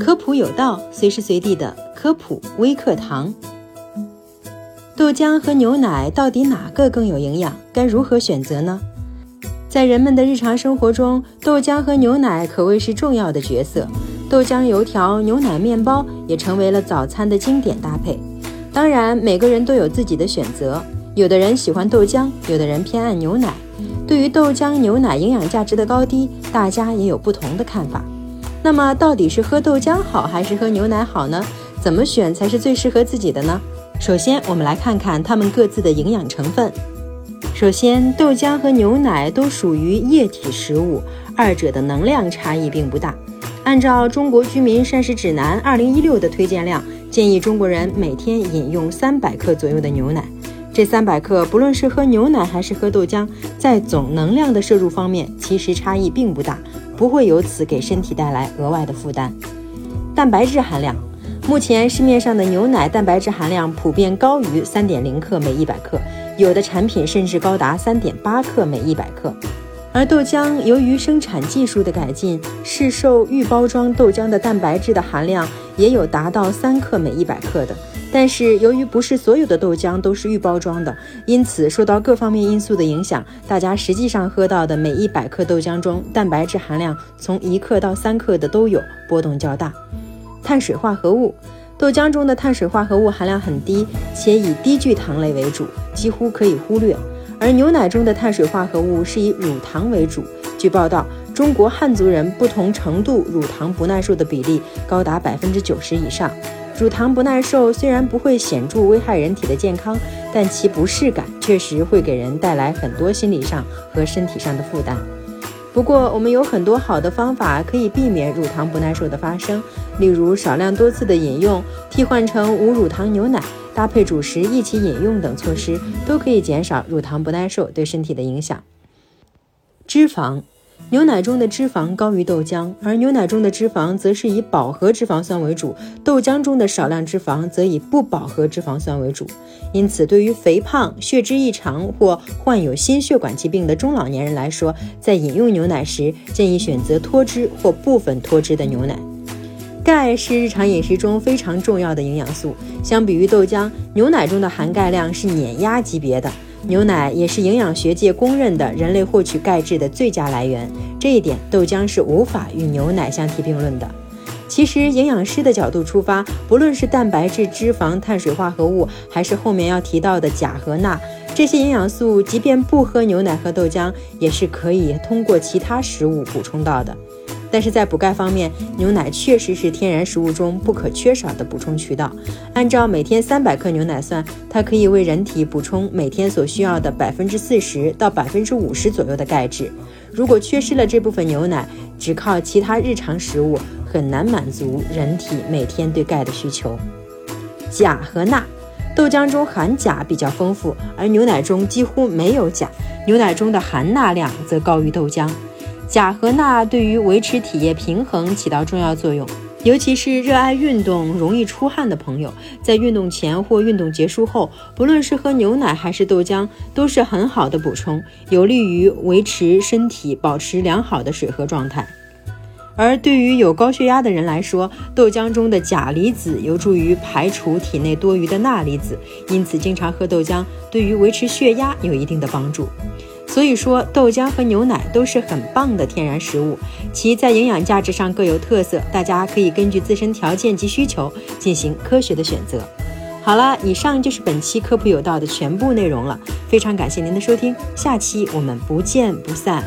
科普有道，随时随地的科普微课堂。豆浆和牛奶到底哪个更有营养？该如何选择呢？在人们的日常生活中，豆浆和牛奶可谓是重要的角色。豆浆油条、牛奶面包也成为了早餐的经典搭配。当然，每个人都有自己的选择，有的人喜欢豆浆，有的人偏爱牛奶。对于豆浆、牛奶营养价值的高低，大家也有不同的看法。那么到底是喝豆浆好还是喝牛奶好呢？怎么选才是最适合自己的呢？首先，我们来看看它们各自的营养成分。首先，豆浆和牛奶都属于液体食物，二者的能量差异并不大。按照《中国居民膳食指南（二零一六）》的推荐量，建议中国人每天饮用三百克左右的牛奶。这三百克，不论是喝牛奶还是喝豆浆，在总能量的摄入方面，其实差异并不大。不会由此给身体带来额外的负担。蛋白质含量，目前市面上的牛奶蛋白质含量普遍高于三点零克每一百克，有的产品甚至高达三点八克每一百克。而豆浆由于生产技术的改进，市售预包装豆浆的蛋白质的含量也有达到三克每一百克的。但是由于不是所有的豆浆都是预包装的，因此受到各方面因素的影响，大家实际上喝到的每一百克豆浆中，蛋白质含量从一克到三克的都有，波动较大。碳水化合物，豆浆中的碳水化合物含量很低，且以低聚糖类为主，几乎可以忽略。而牛奶中的碳水化合物是以乳糖为主，据报道，中国汉族人不同程度乳糖不耐受的比例高达百分之九十以上。乳糖不耐受虽然不会显著危害人体的健康，但其不适感确实会给人带来很多心理上和身体上的负担。不过，我们有很多好的方法可以避免乳糖不耐受的发生，例如少量多次的饮用、替换成无乳糖牛奶、搭配主食一起饮用等措施，都可以减少乳糖不耐受对身体的影响。脂肪。牛奶中的脂肪高于豆浆，而牛奶中的脂肪则是以饱和脂肪酸为主，豆浆中的少量脂肪则以不饱和脂肪酸为主。因此，对于肥胖、血脂异常或患有心血管疾病的中老年人来说，在饮用牛奶时，建议选择脱脂或部分脱脂的牛奶。钙是日常饮食中非常重要的营养素，相比于豆浆，牛奶中的含钙量是碾压级别的。牛奶也是营养学界公认的人类获取钙质的最佳来源，这一点豆浆是无法与牛奶相提并论的。其实，营养师的角度出发，不论是蛋白质、脂肪、碳水化合物，还是后面要提到的钾和钠，这些营养素，即便不喝牛奶和豆浆，也是可以通过其他食物补充到的。但是在补钙方面，牛奶确实是天然食物中不可缺少的补充渠道。按照每天三百克牛奶算，它可以为人体补充每天所需要的百分之四十到百分之五十左右的钙质。如果缺失了这部分牛奶，只靠其他日常食物很难满足人体每天对钙的需求。钾和钠，豆浆中含钾比较丰富，而牛奶中几乎没有钾，牛奶中的含钠量则高于豆浆。钾和钠对于维持体液平衡起到重要作用，尤其是热爱运动、容易出汗的朋友，在运动前或运动结束后，不论是喝牛奶还是豆浆，都是很好的补充，有利于维持身体保持良好的水合状态。而对于有高血压的人来说，豆浆中的钾离子有助于排除体内多余的钠离子，因此经常喝豆浆对于维持血压有一定的帮助。所以说，豆浆和牛奶都是很棒的天然食物，其在营养价值上各有特色，大家可以根据自身条件及需求进行科学的选择。好了，以上就是本期科普有道的全部内容了，非常感谢您的收听，下期我们不见不散。